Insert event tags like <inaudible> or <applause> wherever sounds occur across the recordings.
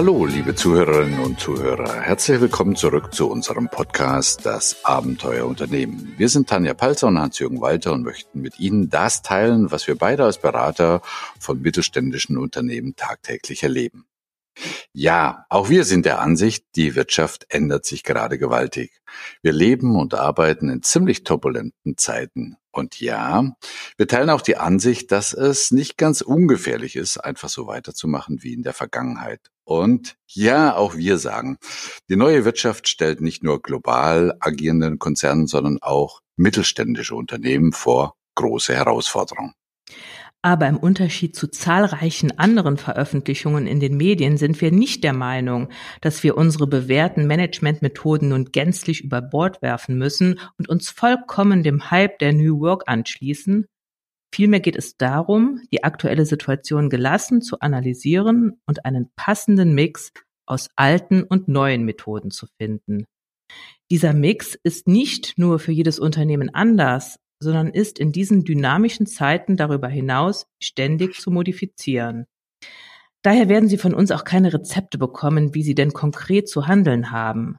Hallo, liebe Zuhörerinnen und Zuhörer. Herzlich willkommen zurück zu unserem Podcast Das Abenteuer Unternehmen. Wir sind Tanja Palzer und Hans-Jürgen Walter und möchten mit Ihnen das teilen, was wir beide als Berater von mittelständischen Unternehmen tagtäglich erleben. Ja, auch wir sind der Ansicht, die Wirtschaft ändert sich gerade gewaltig. Wir leben und arbeiten in ziemlich turbulenten Zeiten. Und ja, wir teilen auch die Ansicht, dass es nicht ganz ungefährlich ist, einfach so weiterzumachen wie in der Vergangenheit. Und ja, auch wir sagen, die neue Wirtschaft stellt nicht nur global agierenden Konzernen, sondern auch mittelständische Unternehmen vor große Herausforderungen. Aber im Unterschied zu zahlreichen anderen Veröffentlichungen in den Medien sind wir nicht der Meinung, dass wir unsere bewährten Managementmethoden nun gänzlich über Bord werfen müssen und uns vollkommen dem Hype der New Work anschließen. Vielmehr geht es darum, die aktuelle Situation gelassen zu analysieren und einen passenden Mix aus alten und neuen Methoden zu finden. Dieser Mix ist nicht nur für jedes Unternehmen anders, sondern ist in diesen dynamischen Zeiten darüber hinaus ständig zu modifizieren. Daher werden Sie von uns auch keine Rezepte bekommen, wie Sie denn konkret zu handeln haben.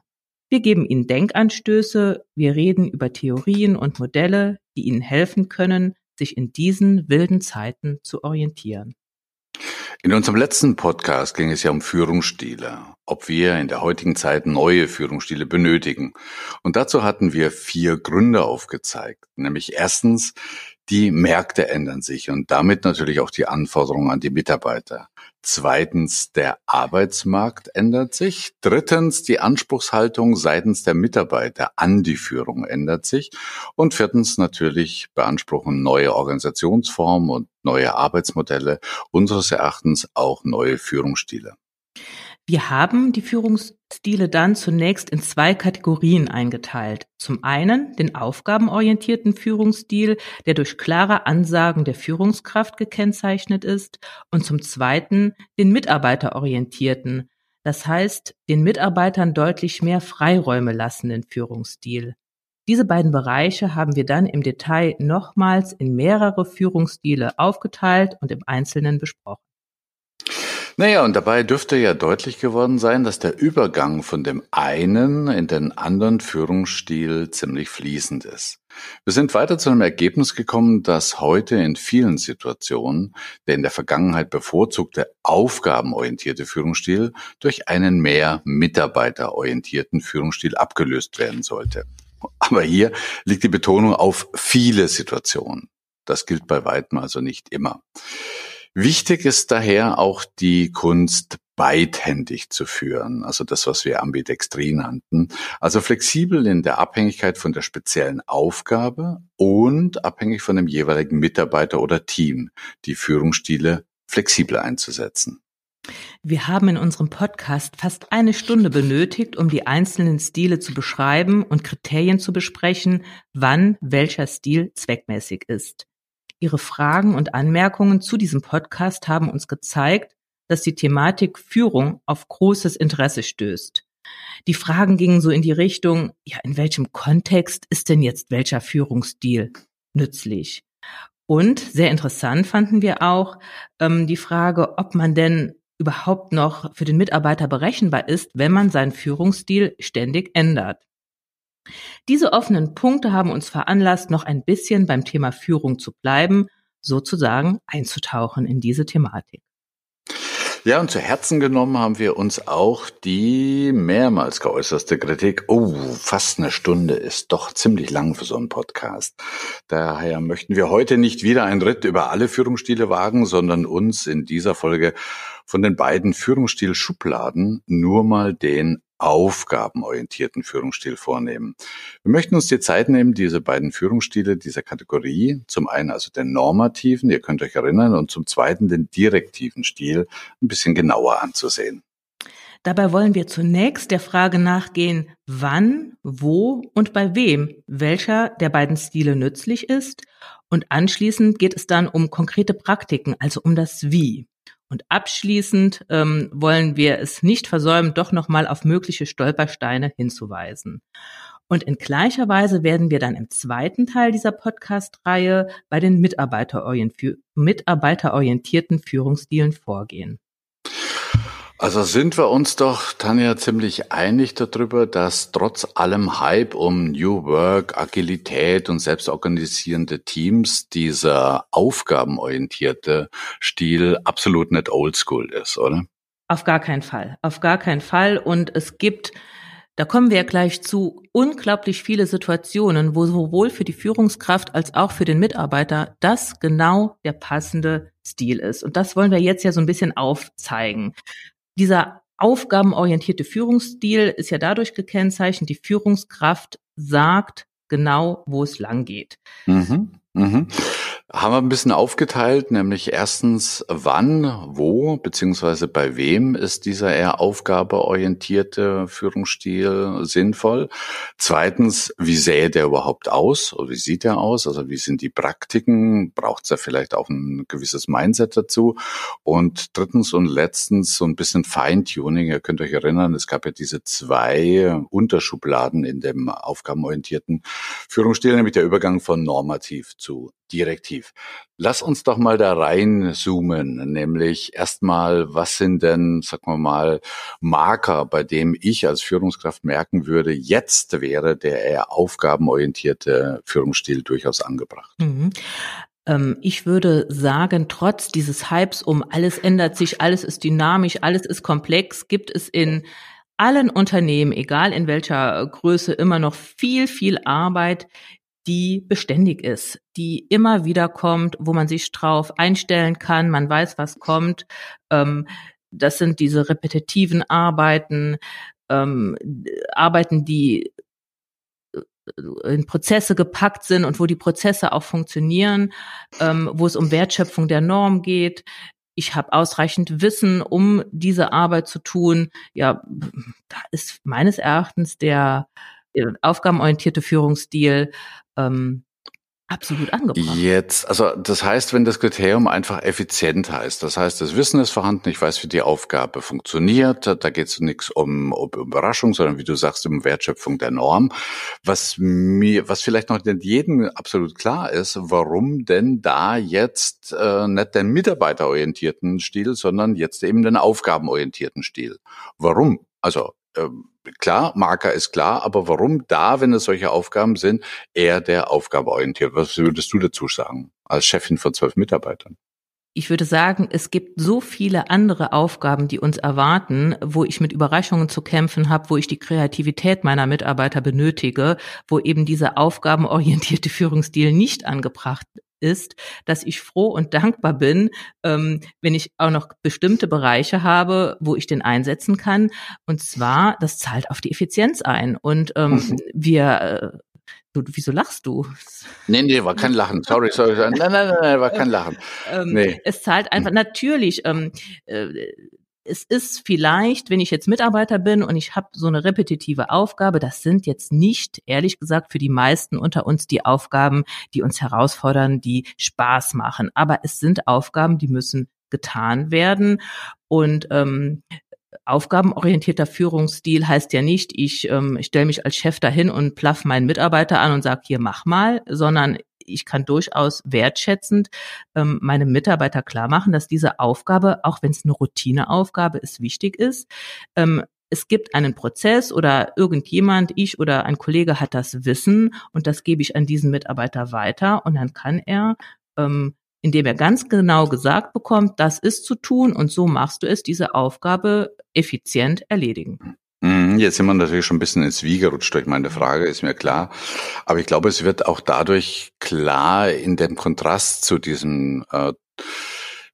Wir geben Ihnen Denkanstöße, wir reden über Theorien und Modelle, die Ihnen helfen können, sich in diesen wilden Zeiten zu orientieren. In unserem letzten Podcast ging es ja um Führungsstile, ob wir in der heutigen Zeit neue Führungsstile benötigen. Und dazu hatten wir vier Gründe aufgezeigt, nämlich erstens, die Märkte ändern sich und damit natürlich auch die Anforderungen an die Mitarbeiter. Zweitens, der Arbeitsmarkt ändert sich. Drittens, die Anspruchshaltung seitens der Mitarbeiter an die Führung ändert sich. Und viertens, natürlich beanspruchen neue Organisationsformen und neue Arbeitsmodelle unseres Erachtens auch neue Führungsstile. Wir haben die Führungsstile dann zunächst in zwei Kategorien eingeteilt. Zum einen den aufgabenorientierten Führungsstil, der durch klare Ansagen der Führungskraft gekennzeichnet ist, und zum zweiten den mitarbeiterorientierten, das heißt den Mitarbeitern deutlich mehr Freiräume lassenden Führungsstil. Diese beiden Bereiche haben wir dann im Detail nochmals in mehrere Führungsstile aufgeteilt und im Einzelnen besprochen. Naja, und dabei dürfte ja deutlich geworden sein, dass der Übergang von dem einen in den anderen Führungsstil ziemlich fließend ist. Wir sind weiter zu einem Ergebnis gekommen, dass heute in vielen Situationen der in der Vergangenheit bevorzugte aufgabenorientierte Führungsstil durch einen mehr mitarbeiterorientierten Führungsstil abgelöst werden sollte. Aber hier liegt die Betonung auf viele Situationen. Das gilt bei weitem also nicht immer. Wichtig ist daher auch die Kunst beidhändig zu führen, also das, was wir Ambidextrie nannten, also flexibel in der Abhängigkeit von der speziellen Aufgabe und abhängig von dem jeweiligen Mitarbeiter oder Team, die Führungsstile flexibel einzusetzen. Wir haben in unserem Podcast fast eine Stunde benötigt, um die einzelnen Stile zu beschreiben und Kriterien zu besprechen, wann welcher Stil zweckmäßig ist. Ihre Fragen und Anmerkungen zu diesem Podcast haben uns gezeigt, dass die Thematik Führung auf großes Interesse stößt. Die Fragen gingen so in die Richtung, ja, in welchem Kontext ist denn jetzt welcher Führungsstil nützlich? Und sehr interessant fanden wir auch ähm, die Frage, ob man denn überhaupt noch für den Mitarbeiter berechenbar ist, wenn man seinen Führungsstil ständig ändert. Diese offenen Punkte haben uns veranlasst, noch ein bisschen beim Thema Führung zu bleiben, sozusagen einzutauchen in diese Thematik. Ja, und zu Herzen genommen haben wir uns auch die mehrmals geäußerste Kritik. Oh, fast eine Stunde ist doch ziemlich lang für so einen Podcast. Daher möchten wir heute nicht wieder einen Ritt über alle Führungsstile wagen, sondern uns in dieser Folge von den beiden Führungsstil-Schubladen nur mal den aufgabenorientierten Führungsstil vornehmen. Wir möchten uns die Zeit nehmen, diese beiden Führungsstile dieser Kategorie, zum einen also den normativen, ihr könnt euch erinnern, und zum zweiten den direktiven Stil ein bisschen genauer anzusehen. Dabei wollen wir zunächst der Frage nachgehen, wann, wo und bei wem welcher der beiden Stile nützlich ist. Und anschließend geht es dann um konkrete Praktiken, also um das Wie. Und abschließend ähm, wollen wir es nicht versäumen, doch nochmal auf mögliche Stolpersteine hinzuweisen. Und in gleicher Weise werden wir dann im zweiten Teil dieser Podcast-Reihe bei den mitarbeiterorientierten Führungsstilen vorgehen. Also sind wir uns doch, Tanja, ziemlich einig darüber, dass trotz allem Hype um New Work, Agilität und selbstorganisierende Teams dieser aufgabenorientierte Stil absolut nicht oldschool ist, oder? Auf gar keinen Fall. Auf gar keinen Fall. Und es gibt da kommen wir ja gleich zu unglaublich viele Situationen, wo sowohl für die Führungskraft als auch für den Mitarbeiter das genau der passende Stil ist. Und das wollen wir jetzt ja so ein bisschen aufzeigen. Dieser aufgabenorientierte Führungsstil ist ja dadurch gekennzeichnet, die Führungskraft sagt genau, wo es lang geht. Mhm. Mhm. Haben wir ein bisschen aufgeteilt, nämlich erstens, wann, wo, beziehungsweise bei wem ist dieser eher aufgabeorientierte Führungsstil sinnvoll? Zweitens, wie sähe der überhaupt aus oder wie sieht er aus? Also wie sind die Praktiken? Braucht es da vielleicht auch ein gewisses Mindset dazu? Und drittens und letztens so ein bisschen Feintuning. Ihr könnt euch erinnern, es gab ja diese zwei Unterschubladen in dem aufgabenorientierten Führungsstil, nämlich der Übergang von normativ zu direktiv. Lass uns doch mal da reinzoomen, nämlich erstmal, was sind denn, sagen wir mal, Marker, bei dem ich als Führungskraft merken würde, jetzt wäre der eher aufgabenorientierte Führungsstil durchaus angebracht. Mhm. Ähm, ich würde sagen, trotz dieses Hypes um alles ändert sich, alles ist dynamisch, alles ist komplex, gibt es in allen Unternehmen, egal in welcher Größe, immer noch viel, viel Arbeit, die beständig ist, die immer wieder kommt, wo man sich drauf einstellen kann, man weiß, was kommt. Ähm, das sind diese repetitiven Arbeiten, ähm, Arbeiten, die äh, in Prozesse gepackt sind und wo die Prozesse auch funktionieren, ähm, wo es um Wertschöpfung der Norm geht. Ich habe ausreichend Wissen, um diese Arbeit zu tun. Ja, da ist meines Erachtens der aufgabenorientierte Führungsstil ähm, absolut angebracht. Jetzt, also das heißt, wenn das Kriterium einfach effizient heißt, das heißt, das Wissen ist vorhanden, ich weiß, wie die Aufgabe funktioniert, da geht es nichts um, um Überraschung, sondern wie du sagst, um Wertschöpfung der Norm. Was mir, was vielleicht noch nicht jedem absolut klar ist, warum denn da jetzt äh, nicht den mitarbeiterorientierten Stil, sondern jetzt eben den aufgabenorientierten Stil. Warum? Also ähm, klar, Marker ist klar, aber warum da, wenn es solche Aufgaben sind, eher der Aufgabeorientiert? Was würdest du dazu sagen, als Chefin von zwölf Mitarbeitern? Ich würde sagen, es gibt so viele andere Aufgaben, die uns erwarten, wo ich mit Überraschungen zu kämpfen habe, wo ich die Kreativität meiner Mitarbeiter benötige, wo eben dieser aufgabenorientierte <laughs> Führungsstil nicht angebracht ist, dass ich froh und <laughs> dankbar bin, ähm, wenn ich auch noch bestimmte Bereiche habe, wo ich den einsetzen kann. Und zwar, das zahlt auf die Effizienz ein. Und ähm, mhm. wir äh, Du, wieso lachst du? Nee, nee, war kein Lachen. Sorry, <laughs> sorry. Nein, nein, nein, nein war kein Lachen. Ähm, nee. Es zahlt einfach, natürlich, ähm, äh, es ist vielleicht, wenn ich jetzt Mitarbeiter bin und ich habe so eine repetitive Aufgabe, das sind jetzt nicht, ehrlich gesagt, für die meisten unter uns die Aufgaben, die uns herausfordern, die Spaß machen. Aber es sind Aufgaben, die müssen getan werden. Und ähm, aufgabenorientierter Führungsstil heißt ja nicht, ich ähm, stelle mich als Chef dahin und plaff meinen Mitarbeiter an und sage, hier mach mal, sondern ich kann durchaus wertschätzend ähm, meinem Mitarbeiter klar machen, dass diese Aufgabe, auch wenn es eine Routineaufgabe ist, wichtig ist. Ähm, es gibt einen Prozess oder irgendjemand, ich oder ein Kollege hat das Wissen und das gebe ich an diesen Mitarbeiter weiter und dann kann er ähm, indem er ganz genau gesagt bekommt, das ist zu tun und so machst du es, diese Aufgabe effizient erledigen. Mhm, jetzt sind wir natürlich schon ein bisschen ins Wie gerutscht durch meine Frage, ist mir klar. Aber ich glaube, es wird auch dadurch klar in dem Kontrast zu diesem äh,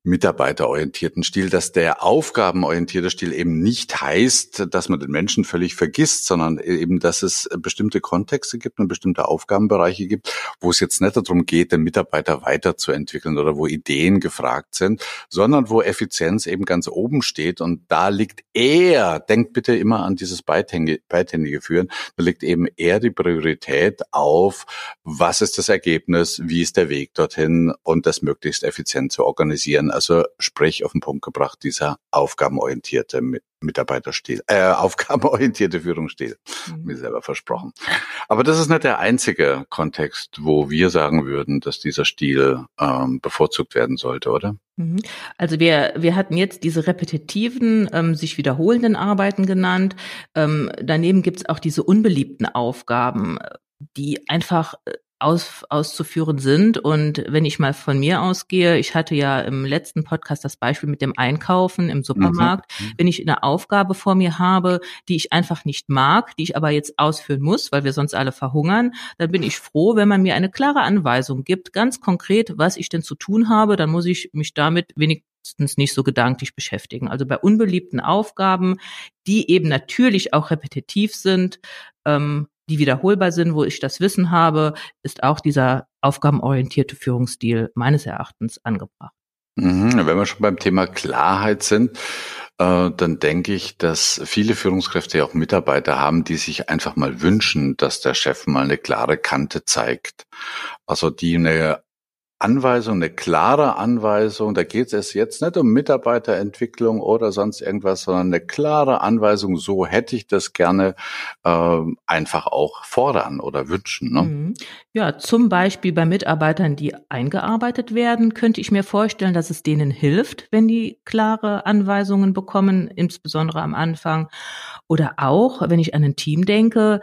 mitarbeiterorientierten Stil, dass der aufgabenorientierte Stil eben nicht heißt, dass man den Menschen völlig vergisst, sondern eben, dass es bestimmte Kontexte gibt und bestimmte Aufgabenbereiche gibt, wo es jetzt nicht darum geht, den Mitarbeiter weiterzuentwickeln oder wo Ideen gefragt sind, sondern wo Effizienz eben ganz oben steht. Und da liegt eher, denkt bitte immer an dieses beidhändige Führen, da liegt eben eher die Priorität auf, was ist das Ergebnis, wie ist der Weg dorthin und das möglichst effizient zu organisieren Also sprich auf den Punkt gebracht, dieser aufgabenorientierte Mitarbeiterstil, äh, <laughs> aufgabenorientierte Führungsstil, mhm. mir selber versprochen. Aber das ist nicht der einzige Kontext, wo wir sagen würden, dass dieser Stil ähm, bevorzugt werden sollte, oder? Mhm. Also wir, wir hatten jetzt diese repetitiven, ähm, sich wiederholenden Arbeiten genannt. Ähm, daneben gibt's auch diese unbeliebten Aufgaben, die einfach äh, aus, auszuführen sind. Und wenn ich mal von mir ausgehe, ich hatte ja im letzten Podcast das Beispiel mit dem Einkaufen im Supermarkt. Mhm. Wenn ich eine Aufgabe vor mir habe, die ich einfach nicht mag, die ich aber jetzt ausführen muss, weil wir sonst alle verhungern, dann bin ich froh, wenn man mir eine klare Anweisung gibt, ganz konkret, was ich denn zu tun habe, dann muss ich mich damit wenigstens nicht so gedanklich beschäftigen. Also bei unbeliebten Aufgaben, die eben natürlich auch repetitiv sind, ähm, die wiederholbar sind, wo ich das Wissen habe, ist auch dieser aufgabenorientierte Führungsstil meines Erachtens angebracht. Mhm, wenn wir schon beim Thema Klarheit sind, äh, dann denke ich, dass viele Führungskräfte ja auch Mitarbeiter haben, die sich einfach mal wünschen, dass der Chef mal eine klare Kante zeigt. Also die eine Anweisung, eine klare Anweisung. Da geht es jetzt nicht um Mitarbeiterentwicklung oder sonst irgendwas, sondern eine klare Anweisung. So hätte ich das gerne äh, einfach auch fordern oder wünschen. Ne? Mhm. Ja, zum Beispiel bei Mitarbeitern, die eingearbeitet werden, könnte ich mir vorstellen, dass es denen hilft, wenn die klare Anweisungen bekommen, insbesondere am Anfang. Oder auch, wenn ich an ein Team denke,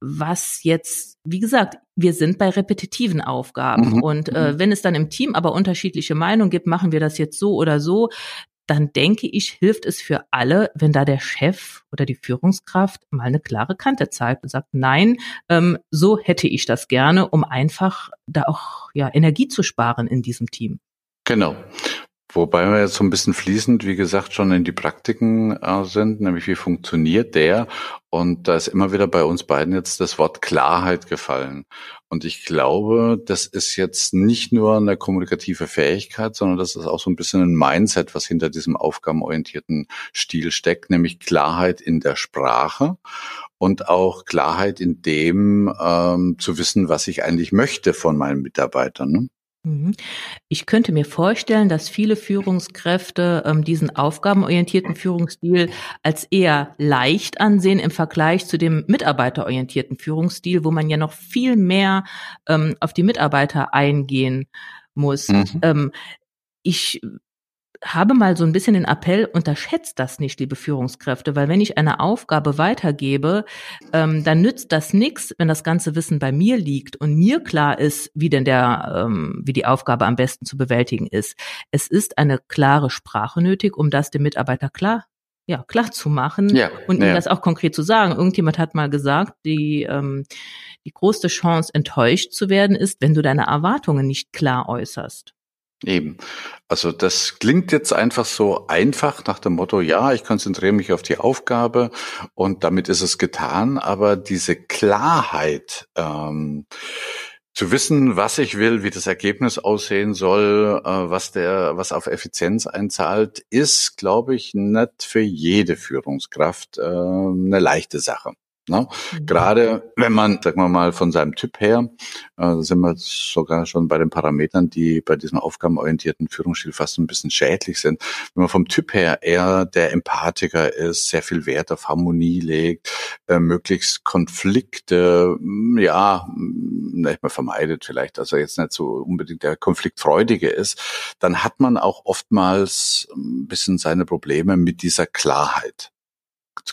was jetzt, wie gesagt, wir sind bei repetitiven Aufgaben. Mhm. Und äh, mhm. wenn es dann im Team aber unterschiedliche Meinungen gibt, machen wir das jetzt so oder so, dann denke ich, hilft es für alle, wenn da der Chef oder die Führungskraft mal eine klare Kante zeigt und sagt, nein, ähm, so hätte ich das gerne, um einfach da auch ja Energie zu sparen in diesem Team. Genau. Wobei wir jetzt so ein bisschen fließend, wie gesagt, schon in die Praktiken äh, sind, nämlich wie funktioniert der? Und da ist immer wieder bei uns beiden jetzt das Wort Klarheit gefallen. Und ich glaube, das ist jetzt nicht nur eine kommunikative Fähigkeit, sondern das ist auch so ein bisschen ein Mindset, was hinter diesem aufgabenorientierten Stil steckt, nämlich Klarheit in der Sprache und auch Klarheit in dem ähm, zu wissen, was ich eigentlich möchte von meinen Mitarbeitern. Ne? Mhm. Ich könnte mir vorstellen, dass viele Führungskräfte ähm, diesen aufgabenorientierten Führungsstil als eher leicht ansehen im Vergleich zu dem mitarbeiterorientierten Führungsstil, wo man ja noch viel mehr ähm, auf die Mitarbeiter eingehen muss. Mhm. Ähm, ich habe mal so ein bisschen den Appell, unterschätzt das nicht, liebe Führungskräfte, weil wenn ich eine Aufgabe weitergebe, ähm, dann nützt das nichts, wenn das ganze Wissen bei mir liegt und mir klar ist, wie denn der, ähm, wie die Aufgabe am besten zu bewältigen ist. Es ist eine klare Sprache nötig, um das dem Mitarbeiter klar ja, klar zu machen ja, und ihm ja. das auch konkret zu sagen. Irgendjemand hat mal gesagt, die, ähm, die größte Chance, enttäuscht zu werden, ist, wenn du deine Erwartungen nicht klar äußerst. Eben. Also das klingt jetzt einfach so einfach nach dem Motto, ja, ich konzentriere mich auf die Aufgabe und damit ist es getan, aber diese Klarheit, ähm, zu wissen, was ich will, wie das Ergebnis aussehen soll, äh, was der, was auf Effizienz einzahlt, ist, glaube ich, nicht für jede Führungskraft äh, eine leichte Sache. Ne? Mhm. Gerade wenn man, sagen wir mal, von seinem Typ her, äh, sind wir sogar schon bei den Parametern, die bei diesem aufgabenorientierten Führungsstil fast ein bisschen schädlich sind. Wenn man vom Typ her eher der Empathiker ist, sehr viel Wert auf Harmonie legt, äh, möglichst Konflikte, mm, ja, mm, nicht mehr vermeidet vielleicht, also jetzt nicht so unbedingt der Konfliktfreudige ist, dann hat man auch oftmals ein bisschen seine Probleme mit dieser Klarheit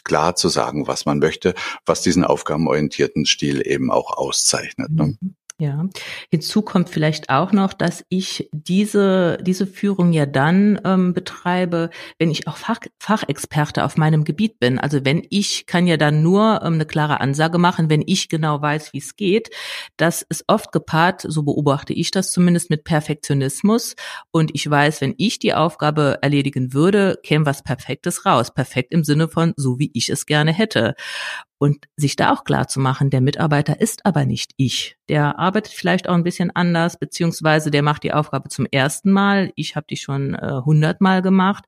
klar zu sagen, was man möchte, was diesen aufgabenorientierten Stil eben auch auszeichnet. Ne? Mhm. Ja, hinzu kommt vielleicht auch noch, dass ich diese, diese Führung ja dann ähm, betreibe, wenn ich auch Fach, Fachexperte auf meinem Gebiet bin. Also wenn ich kann ja dann nur ähm, eine klare Ansage machen, wenn ich genau weiß, wie es geht. Das ist oft gepaart, so beobachte ich das zumindest mit Perfektionismus. Und ich weiß, wenn ich die Aufgabe erledigen würde, käme was Perfektes raus. Perfekt im Sinne von so, wie ich es gerne hätte. Und sich da auch klar zu machen, der Mitarbeiter ist aber nicht ich. Der arbeitet vielleicht auch ein bisschen anders, beziehungsweise der macht die Aufgabe zum ersten Mal. Ich habe die schon äh, hundertmal äh, gemacht.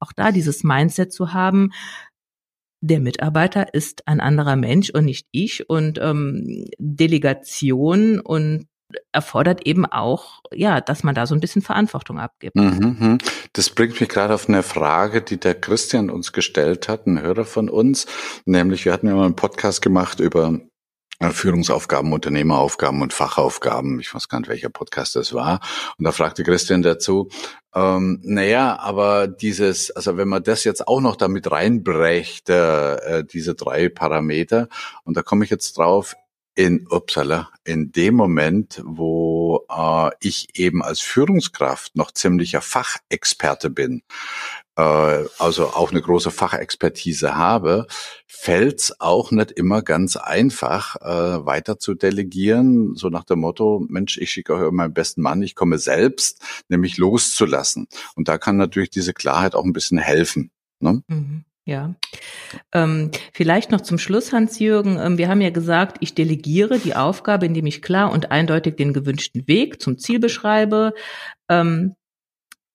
Auch da dieses Mindset zu haben, der Mitarbeiter ist ein anderer Mensch und nicht ich. Und ähm, Delegation und erfordert eben auch, ja, dass man da so ein bisschen Verantwortung abgibt. Mhm, mhm. Das bringt mich gerade auf eine Frage, die der Christian uns gestellt hat, ein Hörer von uns, nämlich wir hatten ja mal einen Podcast gemacht über äh, Führungsaufgaben, Unternehmeraufgaben und Fachaufgaben. Ich weiß gar nicht, welcher Podcast das war. Und da fragte Christian dazu, ähm, naja, aber dieses, also wenn man das jetzt auch noch damit reinbrächte, äh, diese drei Parameter, und da komme ich jetzt drauf, in Uppsala, in dem Moment, wo äh, ich eben als Führungskraft noch ziemlicher Fachexperte bin, äh, also auch eine große Fachexpertise habe, fällt's auch nicht immer ganz einfach, äh, weiter zu delegieren, so nach dem Motto, Mensch, ich schicke euch meinen besten Mann, ich komme selbst, nämlich loszulassen. Und da kann natürlich diese Klarheit auch ein bisschen helfen. Ne? Mhm. Ja. Ähm, vielleicht noch zum Schluss, Hans-Jürgen. Ähm, wir haben ja gesagt, ich delegiere die Aufgabe, indem ich klar und eindeutig den gewünschten Weg zum Ziel beschreibe. Ähm,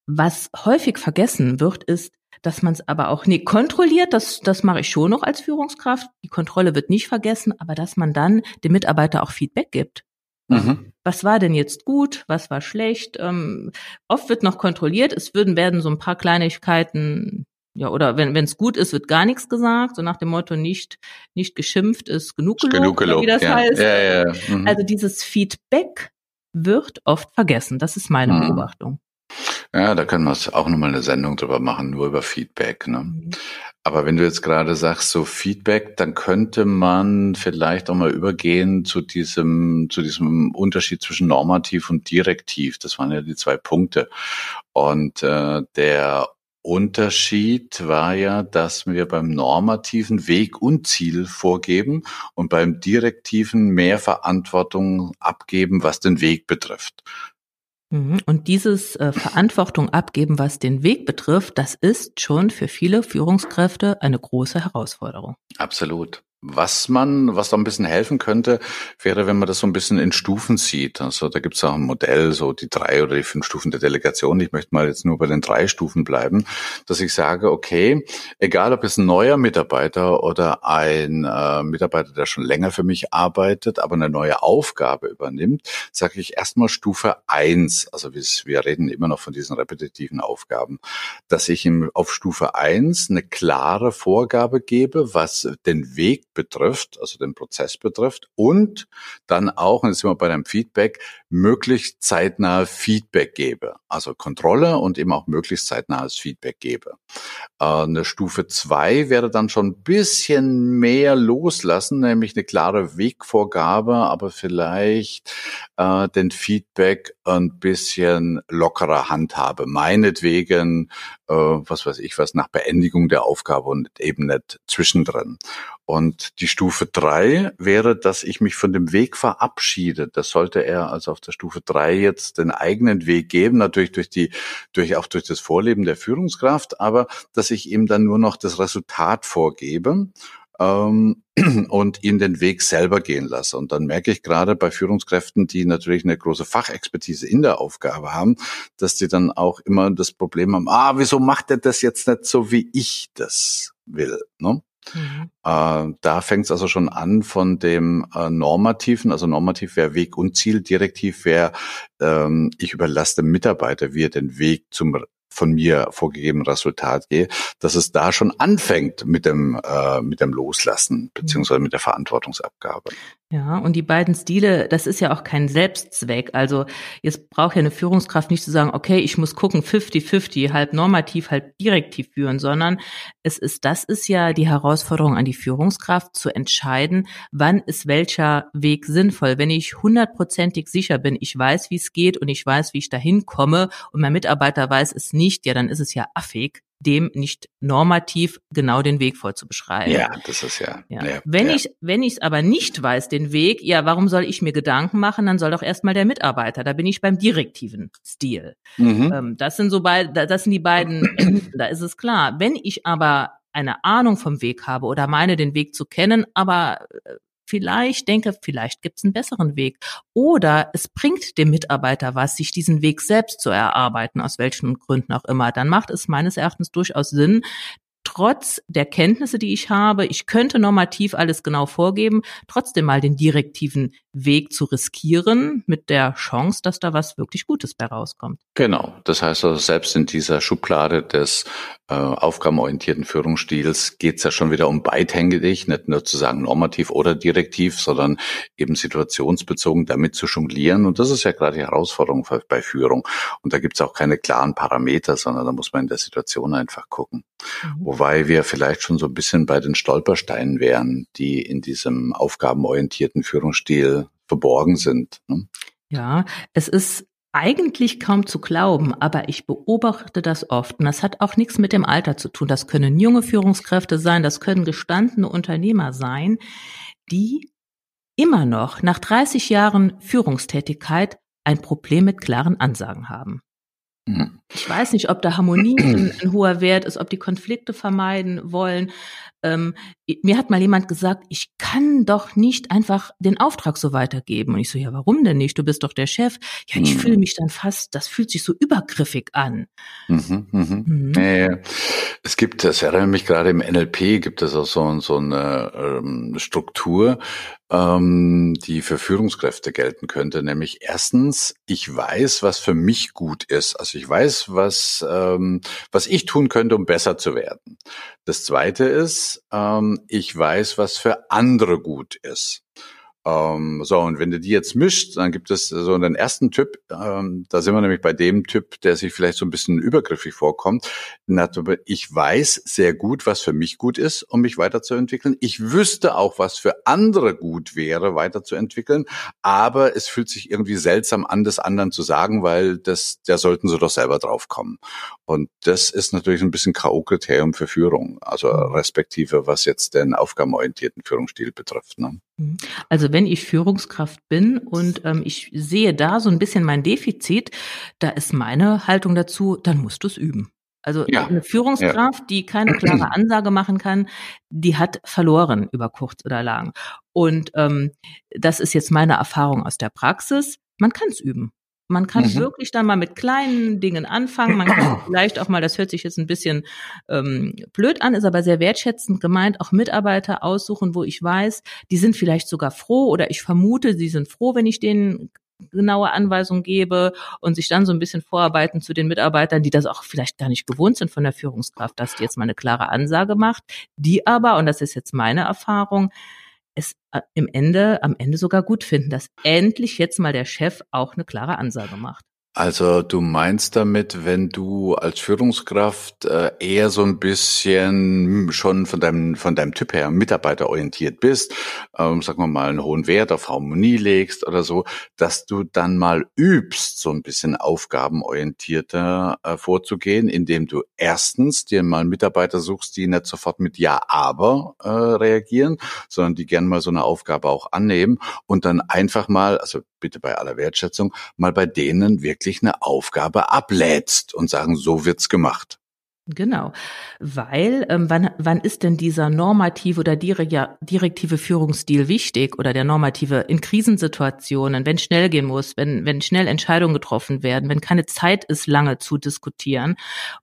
was häufig vergessen wird, ist, dass man es aber auch nee, kontrolliert, das, das mache ich schon noch als Führungskraft. Die Kontrolle wird nicht vergessen, aber dass man dann dem Mitarbeiter auch Feedback gibt. Mhm. Was war denn jetzt gut? Was war schlecht? Ähm, oft wird noch kontrolliert. Es würden werden so ein paar Kleinigkeiten ja, oder wenn es gut ist, wird gar nichts gesagt, so nach dem Motto nicht nicht geschimpft ist genug gelobt, genug gelobt wie das ja. heißt. Ja, ja, mhm. Also dieses Feedback wird oft vergessen. Das ist meine mhm. Beobachtung. Ja, da können wir auch nochmal eine Sendung drüber machen, nur über Feedback. Ne? Mhm. Aber wenn du jetzt gerade sagst, so Feedback, dann könnte man vielleicht auch mal übergehen zu diesem, zu diesem Unterschied zwischen normativ und direktiv. Das waren ja die zwei Punkte. Und äh, der Unterschied war ja, dass wir beim normativen Weg und Ziel vorgeben und beim direktiven mehr Verantwortung abgeben, was den Weg betrifft. Mhm. Und dieses äh, Verantwortung abgeben, was den Weg betrifft, das ist schon für viele Führungskräfte eine große Herausforderung. Absolut. Was man, was da ein bisschen helfen könnte, wäre, wenn man das so ein bisschen in Stufen sieht. Also da gibt es auch ein Modell, so die drei oder die fünf Stufen der Delegation. Ich möchte mal jetzt nur bei den drei Stufen bleiben, dass ich sage, okay, egal ob es ein neuer Mitarbeiter oder ein äh, Mitarbeiter, der schon länger für mich arbeitet, aber eine neue Aufgabe übernimmt, sage ich erstmal Stufe eins. Also wir, wir reden immer noch von diesen repetitiven Aufgaben, dass ich ihm auf Stufe eins eine klare Vorgabe gebe, was den Weg betrifft, also den Prozess betrifft und dann auch, und jetzt sind wir bei dem Feedback, möglichst zeitnah Feedback gebe. Also Kontrolle und eben auch möglichst zeitnahes Feedback gebe. Äh, eine Stufe zwei wäre dann schon ein bisschen mehr loslassen, nämlich eine klare Wegvorgabe, aber vielleicht äh, den Feedback ein bisschen lockerer handhabe. Meinetwegen, äh, was weiß ich was, nach Beendigung der Aufgabe und eben nicht zwischendrin. Und die Stufe drei wäre, dass ich mich von dem Weg verabschiede. Das sollte er also auf der Stufe drei jetzt den eigenen Weg geben, natürlich durch die, durch auch durch das Vorleben der Führungskraft, aber dass ich ihm dann nur noch das Resultat vorgebe ähm, <clears throat> und ihn den Weg selber gehen lasse. Und dann merke ich gerade bei Führungskräften, die natürlich eine große Fachexpertise in der Aufgabe haben, dass die dann auch immer das Problem haben, ah, wieso macht er das jetzt nicht so, wie ich das will? Ne? Mhm. Äh, da fängt es also schon an von dem äh, Normativen, also normativ wäre Weg und Ziel, direktiv wäre, ähm, ich überlasse dem Mitarbeiter, wie er den Weg zum von mir vorgegebenen Resultat gehe, dass es da schon anfängt mit dem äh, mit dem Loslassen beziehungsweise mit der Verantwortungsabgabe. Ja, und die beiden Stile, das ist ja auch kein Selbstzweck. Also jetzt braucht ja eine Führungskraft nicht zu sagen, okay, ich muss gucken, 50-50, halb normativ, halb direktiv führen, sondern es ist, das ist ja die Herausforderung an die Führungskraft, zu entscheiden, wann ist welcher Weg sinnvoll. Wenn ich hundertprozentig sicher bin, ich weiß, wie es geht und ich weiß, wie ich dahin komme und mein Mitarbeiter weiß es nicht, ja, dann ist es ja affig, dem nicht normativ genau den Weg vorzubeschreiben. Ja, das ist ja. ja. ja wenn ja. ich wenn ich es aber nicht weiß den Weg, ja, warum soll ich mir Gedanken machen? Dann soll doch erstmal der Mitarbeiter. Da bin ich beim direktiven Stil. Mhm. Ähm, das sind so beide, das sind die beiden. <clears throat> da ist es klar. Wenn ich aber eine Ahnung vom Weg habe oder meine, den Weg zu kennen, aber äh, vielleicht denke, vielleicht gibt es einen besseren Weg. Oder es bringt dem Mitarbeiter was, sich diesen Weg selbst zu erarbeiten, aus welchen Gründen auch immer. Dann macht es meines Erachtens durchaus Sinn, trotz der Kenntnisse, die ich habe, ich könnte normativ alles genau vorgeben, trotzdem mal den direktiven Weg zu riskieren mit der Chance, dass da was wirklich Gutes bei rauskommt. Genau. Das heißt also, selbst in dieser Schublade des äh, aufgabenorientierten Führungsstils geht es ja schon wieder um beidhändig, nicht nur zu sagen normativ oder direktiv, sondern eben situationsbezogen damit zu jonglieren. Und das ist ja gerade die Herausforderung bei Führung. Und da gibt es auch keine klaren Parameter, sondern da muss man in der Situation einfach gucken. Mhm. Wobei wir vielleicht schon so ein bisschen bei den Stolpersteinen wären, die in diesem aufgabenorientierten Führungsstil verborgen sind. Ne? Ja, es ist eigentlich kaum zu glauben, aber ich beobachte das oft. Und das hat auch nichts mit dem Alter zu tun. Das können junge Führungskräfte sein, das können gestandene Unternehmer sein, die immer noch nach 30 Jahren Führungstätigkeit ein Problem mit klaren Ansagen haben. Mhm. Ich weiß nicht, ob da Harmonie ein, ein, hoher Wert ist, ob die Konflikte vermeiden wollen. Ähm, mir hat mal jemand gesagt, ich kann doch nicht einfach den Auftrag so weitergeben. Und ich so, ja, warum denn nicht? Du bist doch der Chef. Ja, ich mhm. fühle mich dann fast, das fühlt sich so übergriffig an. Mhm, mhm. Mhm. Nee, es gibt, das erinnert mich gerade im NLP, gibt es auch so, so eine ähm, Struktur, ähm, die für Führungskräfte gelten könnte. Nämlich erstens, ich weiß, was für mich gut ist. Also ich weiß, was, ähm, was ich tun könnte, um besser zu werden. Das zweite ist, ähm, ich weiß, was für andere gut ist. Ähm, so, und wenn du die jetzt mischt, dann gibt es so einen ersten Typ, ähm, da sind wir nämlich bei dem Typ, der sich vielleicht so ein bisschen übergriffig vorkommt. Ich weiß sehr gut, was für mich gut ist, um mich weiterzuentwickeln. Ich wüsste auch, was für andere gut wäre, weiterzuentwickeln, aber es fühlt sich irgendwie seltsam an, das anderen zu sagen, weil das, da sollten sie doch selber drauf kommen. Und das ist natürlich ein bisschen K.O.-Kriterium für Führung, also respektive was jetzt den aufgabenorientierten Führungsstil betrifft. Ne? Mhm. Also wenn ich Führungskraft bin und ähm, ich sehe da so ein bisschen mein Defizit, da ist meine Haltung dazu, dann musst du es üben. Also ja. eine Führungskraft, ja. die keine klare <clears throat> Ansage machen kann, die hat verloren über kurz oder lang. Und ähm, das ist jetzt meine Erfahrung aus der Praxis. Man kann es üben. Man kann mhm. wirklich dann mal mit kleinen Dingen anfangen. Man kann <clears throat> vielleicht auch mal, das hört sich jetzt ein bisschen ähm, blöd an, ist aber sehr wertschätzend gemeint, auch Mitarbeiter aussuchen, wo ich weiß, die sind vielleicht sogar froh oder ich vermute, sie sind froh, wenn ich denen genaue Anweisungen gebe und sich dann so ein bisschen vorarbeiten zu den Mitarbeitern, die das auch vielleicht gar nicht gewohnt sind von der Führungskraft, dass die jetzt mal eine klare Ansage macht, die aber, und das ist jetzt meine Erfahrung, es äh, im Ende, am Ende sogar gut finden, dass endlich jetzt mal der Chef auch eine klare Ansage macht. Also du meinst damit, wenn du als Führungskraft äh, eher so ein bisschen schon von deinem von deinem Typ her mitarbeiterorientiert bist, ähm, sagen wir mal einen hohen Wert auf Harmonie legst oder so, dass du dann mal übst, so ein bisschen aufgabenorientierter äh, vorzugehen, indem du erstens dir mal Mitarbeiter suchst, die nicht sofort mit Ja, aber äh, reagieren, sondern die gern mal so eine Aufgabe auch annehmen und dann einfach mal, also bitte bei aller Wertschätzung, mal bei denen wirklich eine Aufgabe ablädst und sagen, so wird's gemacht. Genau, weil ähm, wann, wann ist denn dieser normative oder direktive Führungsstil wichtig oder der normative in Krisensituationen, wenn schnell gehen muss, wenn, wenn schnell Entscheidungen getroffen werden, wenn keine Zeit ist, lange zu diskutieren.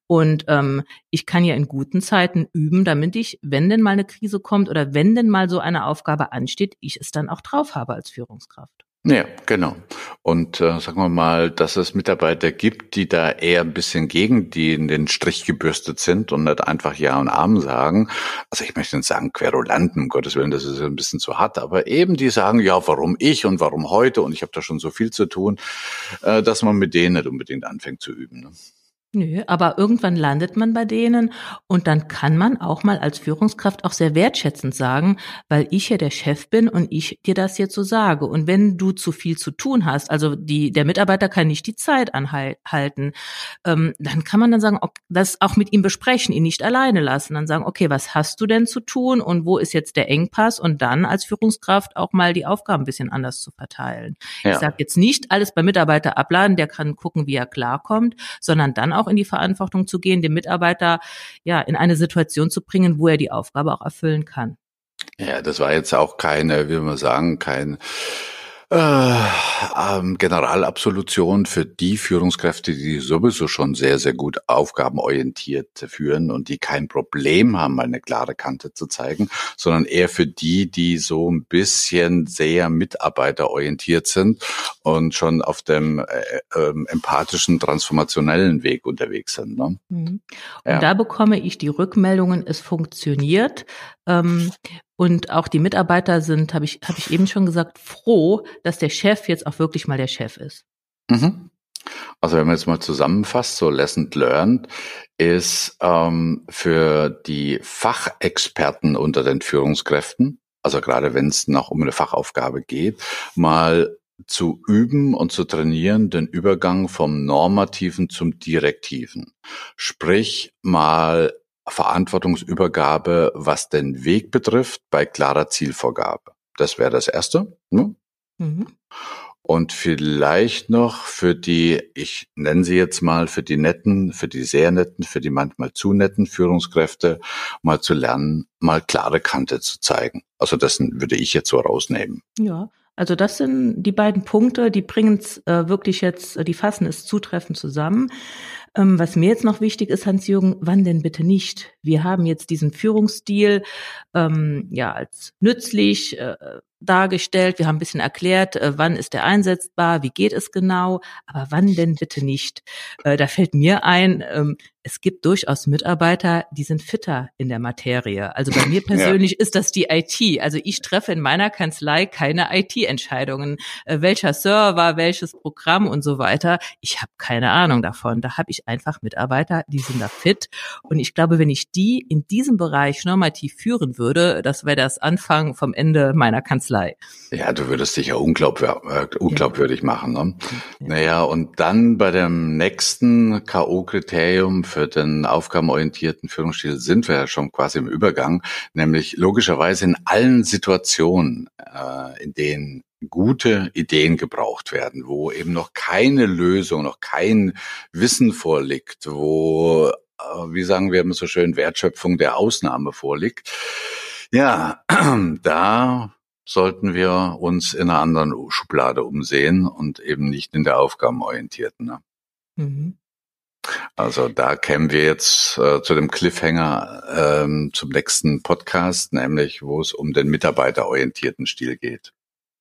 Und ähm, ich kann ja in guten Zeiten üben, damit ich, wenn denn mal eine Krise kommt oder wenn denn mal so eine Aufgabe ansteht, ich es dann auch drauf habe als Führungskraft. Ja, genau. Und äh, sagen wir mal, dass es Mitarbeiter gibt, die da eher ein bisschen gegen die in den Strich gebürstet sind und nicht einfach Ja und Arm sagen. Also ich möchte nicht sagen Querulanten, um Gottes Willen, das ist ein bisschen zu hart, aber eben die sagen, ja, warum ich und warum heute und ich habe da schon so viel zu tun, äh, dass man mit denen nicht unbedingt anfängt zu üben. Ne? Nö, aber irgendwann landet man bei denen und dann kann man auch mal als Führungskraft auch sehr wertschätzend sagen, weil ich ja der Chef bin und ich dir das jetzt so sage. Und wenn du zu viel zu tun hast, also die, der Mitarbeiter kann nicht die Zeit anhalten, ähm, dann kann man dann sagen, ob, das auch mit ihm besprechen, ihn nicht alleine lassen, dann sagen, okay, was hast du denn zu tun und wo ist jetzt der Engpass und dann als Führungskraft auch mal die Aufgaben ein bisschen anders zu verteilen. Ja. Ich sage jetzt nicht alles beim Mitarbeiter abladen, der kann gucken, wie er klarkommt, sondern dann auch auch in die Verantwortung zu gehen, den Mitarbeiter ja in eine Situation zu bringen, wo er die Aufgabe auch erfüllen kann. Ja, das war jetzt auch keine, wie man sagen, kein Äh, ähm, Generalabsolution für die Führungskräfte, die sowieso schon sehr, sehr gut aufgabenorientiert führen und die kein Problem haben, mal eine klare Kante zu zeigen, sondern eher für die, die so ein bisschen sehr mitarbeiterorientiert sind und schon auf dem äh, äh, empathischen, transformationellen Weg unterwegs sind. Ne? Mhm. Und ja. da bekomme ich die Rückmeldungen, es funktioniert. Ähm, und auch die Mitarbeiter sind, habe ich, hab ich eben schon gesagt, froh, dass der Chef jetzt auch wirklich mal der Chef ist. Mhm. Also wenn man jetzt mal zusammenfasst, so Lesson Learned ist ähm, für die Fachexperten unter den Führungskräften, also gerade wenn es noch um eine Fachaufgabe geht, mal zu üben und zu trainieren den Übergang vom Normativen zum Direktiven. Sprich mal Verantwortungsübergabe, was den Weg betrifft, bei klarer Zielvorgabe. Das wäre das Erste. Ne? Mhm. Und vielleicht noch für die, ich nenne sie jetzt mal, für die netten, für die sehr netten, für die manchmal zu netten Führungskräfte, mal zu lernen, mal klare Kante zu zeigen. Also das würde ich jetzt so rausnehmen. Ja, also das sind die beiden Punkte, die bringen es äh, wirklich jetzt, die fassen es zutreffend zusammen. Ähm, was mir jetzt noch wichtig ist, Hans-Jürgen, wann denn bitte nicht? Wir haben jetzt diesen Führungsstil ähm, ja als nützlich äh, dargestellt. Wir haben ein bisschen erklärt, äh, wann ist der einsetzbar, wie geht es genau, aber wann denn bitte nicht? Äh, da fällt mir ein, ähm, es gibt durchaus Mitarbeiter, die sind fitter in der Materie. Also bei mir <laughs> persönlich ja. ist das die IT. Also ich treffe in meiner Kanzlei keine IT-Entscheidungen. Äh, welcher Server, welches Programm und so weiter. Ich habe keine Ahnung davon. Da habe ich einfach Mitarbeiter, die sind da fit. Und ich glaube, wenn ich die in diesem Bereich normativ führen würde, das wäre das Anfang vom Ende meiner Kanzlei. Ja, du würdest dich ja unglaubwür äh, unglaubwürdig ja. machen. Ne? Ja. Naja, und dann bei dem nächsten K.O.-Kriterium für den aufgabenorientierten Führungsstil sind wir ja schon quasi im Übergang, nämlich logischerweise in allen Situationen, äh, in denen gute Ideen gebraucht werden, wo eben noch keine Lösung, noch kein Wissen vorliegt, wo, äh, wie sagen wir immer so schön, Wertschöpfung der Ausnahme vorliegt. Ja, <clears throat> da sollten wir uns in einer anderen Schublade umsehen und eben nicht in der aufgabenorientierten. Ne? Mhm. Also da kämen wir jetzt äh, zu dem Cliffhanger ähm, zum nächsten Podcast, nämlich wo es um den mitarbeiterorientierten Stil geht.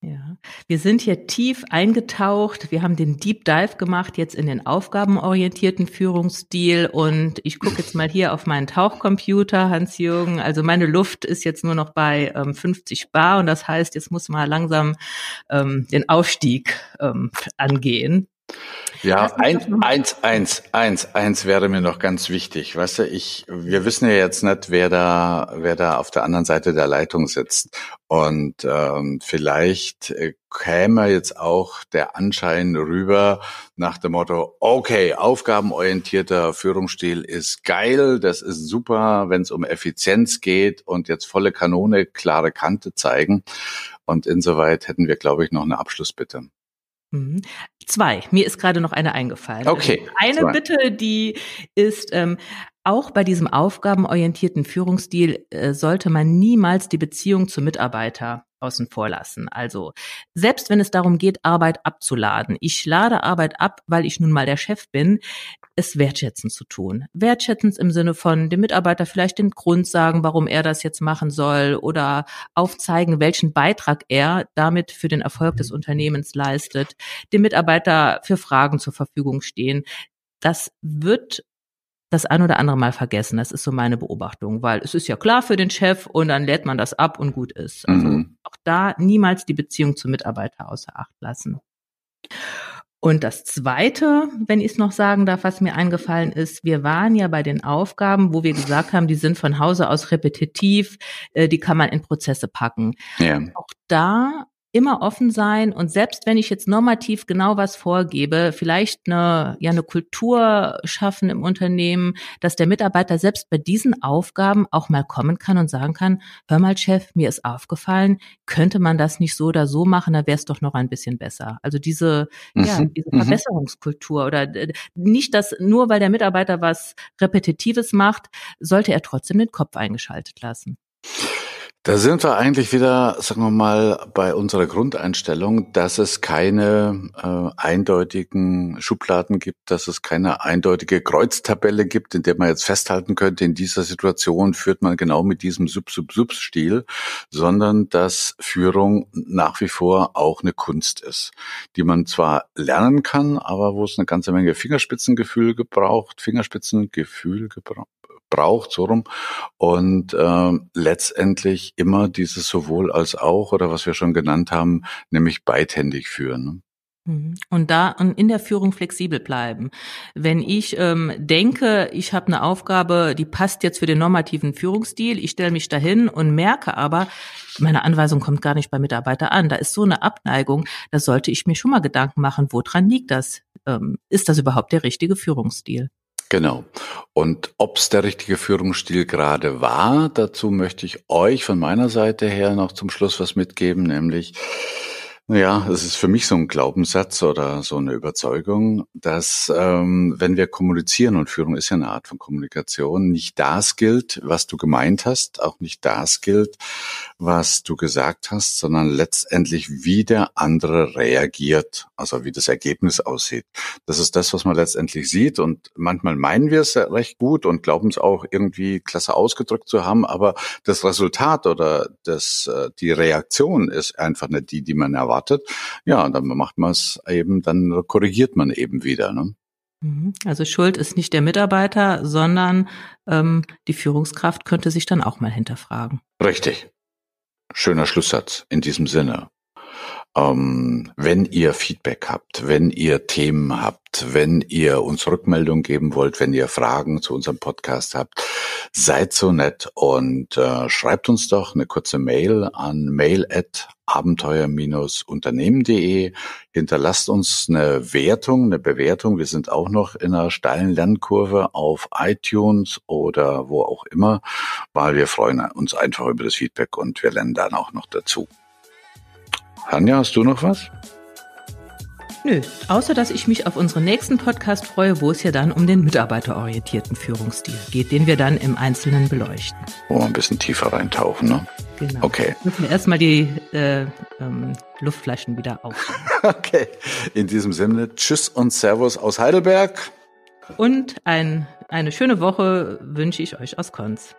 Ja, wir sind hier tief eingetaucht. Wir haben den Deep Dive gemacht jetzt in den aufgabenorientierten Führungsstil und ich gucke jetzt mal hier auf meinen Tauchcomputer, Hans-Jürgen. Also meine Luft ist jetzt nur noch bei ähm, 50 Bar und das heißt, jetzt muss man langsam ähm, den Aufstieg ähm, angehen. Ja, ein, eins, eins, eins, eins wäre mir noch ganz wichtig. Weißt du, ich, wir wissen ja jetzt nicht, wer da, wer da auf der anderen Seite der Leitung sitzt. Und ähm, vielleicht äh, käme jetzt auch der Anschein rüber nach dem Motto, okay, aufgabenorientierter Führungsstil ist geil, das ist super, wenn es um Effizienz geht und jetzt volle Kanone, klare Kante zeigen. Und insoweit hätten wir, glaube ich, noch eine Abschlussbitte. Mhm. Zwei. Mir ist gerade noch eine eingefallen. Okay. Also eine zwei. Bitte, die ist, ähm, auch bei diesem aufgabenorientierten Führungsstil äh, sollte man niemals die Beziehung zum Mitarbeiter außen vor lassen. Also selbst wenn es darum geht, Arbeit abzuladen. Ich lade Arbeit ab, weil ich nun mal der Chef bin es wertschätzend zu tun. Wertschätzend im Sinne von dem Mitarbeiter vielleicht den Grund sagen, warum er das jetzt machen soll oder aufzeigen, welchen Beitrag er damit für den Erfolg des Unternehmens leistet, dem Mitarbeiter für Fragen zur Verfügung stehen. Das wird das ein oder andere Mal vergessen. Das ist so meine Beobachtung, weil es ist ja klar für den Chef und dann lädt man das ab und gut ist. Also mhm. auch da niemals die Beziehung zum Mitarbeiter außer Acht lassen. Und das Zweite, wenn ich es noch sagen darf, was mir eingefallen ist, wir waren ja bei den Aufgaben, wo wir gesagt haben, die sind von Hause aus repetitiv, äh, die kann man in Prozesse packen. Ja. Auch da immer offen sein und selbst wenn ich jetzt normativ genau was vorgebe, vielleicht eine, ja, eine Kultur schaffen im Unternehmen, dass der Mitarbeiter selbst bei diesen Aufgaben auch mal kommen kann und sagen kann, hör mal Chef, mir ist aufgefallen, könnte man das nicht so oder so machen, dann wäre es doch noch ein bisschen besser. Also diese, mhm. ja, diese mhm. Verbesserungskultur oder nicht, dass nur weil der Mitarbeiter was Repetitives macht, sollte er trotzdem den Kopf eingeschaltet lassen. Da sind wir eigentlich wieder, sagen wir mal, bei unserer Grundeinstellung, dass es keine äh, eindeutigen Schubladen gibt, dass es keine eindeutige Kreuztabelle gibt, in der man jetzt festhalten könnte, in dieser Situation führt man genau mit diesem Sub-Sub-Sub-Stil, sondern dass Führung nach wie vor auch eine Kunst ist, die man zwar lernen kann, aber wo es eine ganze Menge Fingerspitzengefühl gebraucht, Fingerspitzengefühl gebraucht braucht, so rum. Und äh, letztendlich immer dieses sowohl als auch oder was wir schon genannt haben, nämlich beidhändig führen. Ne? Mhm. Und da in der Führung flexibel bleiben. Wenn ich ähm, denke, ich habe eine Aufgabe, die passt jetzt für den normativen Führungsstil, ich stelle mich dahin und merke aber, meine Anweisung kommt gar nicht bei Mitarbeiter an. Da ist so eine Abneigung, da sollte ich mir schon mal Gedanken machen, woran liegt das? Ähm, ist das überhaupt der richtige Führungsstil? Genau. Und ob es der richtige Führungsstil gerade war, dazu möchte ich euch von meiner Seite her noch zum Schluss was mitgeben, nämlich ja, es ist für mich so ein Glaubenssatz oder so eine Überzeugung, dass ähm, wenn wir kommunizieren und Führung ist ja eine Art von Kommunikation, nicht das gilt, was du gemeint hast, auch nicht das gilt, was du gesagt hast, sondern letztendlich wie der andere reagiert, also wie das Ergebnis aussieht. Das ist das, was man letztendlich sieht und manchmal meinen wir es recht gut und glauben es auch irgendwie klasse ausgedrückt zu haben, aber das Resultat oder das äh, die Reaktion ist einfach nicht die, die man erwartet erwartet. Ja, dann macht man es eben, dann korrigiert man eben wieder. Ne? Mhm. Also Schuld ist nicht der Mitarbeiter, sondern ähm, die Führungskraft könnte sich dann auch mal hinterfragen. Richtig. Schöner Schlusssatz in diesem Sinne. Ähm, wenn ihr Feedback habt, wenn ihr Themen habt, wenn ihr uns Rückmeldung geben wollt, wenn ihr Fragen zu unserem Podcast habt, seid so nett und äh, schreibt uns doch eine kurze Mail an mail at abenteuer-unternehmen.de. Hinterlasst uns eine Wertung, eine Bewertung. Wir sind auch noch in einer steilen Lernkurve auf iTunes oder wo auch immer, weil wir freuen uns einfach über das Feedback und wir lernen dann auch noch dazu. Anja, hast du noch was? Nö, außer dass ich mich auf unseren nächsten Podcast freue, wo es ja dann um den mitarbeiterorientierten Führungsstil geht, den wir dann im Einzelnen beleuchten. Wo wir ein bisschen tiefer reintauchen, ne? Genau. Okay. Müssen wir erstmal die äh, ähm, Luftflaschen wieder auf. <laughs> okay. In diesem Sinne, Tschüss und Servus aus Heidelberg. Und ein, eine schöne Woche wünsche ich euch aus Konz.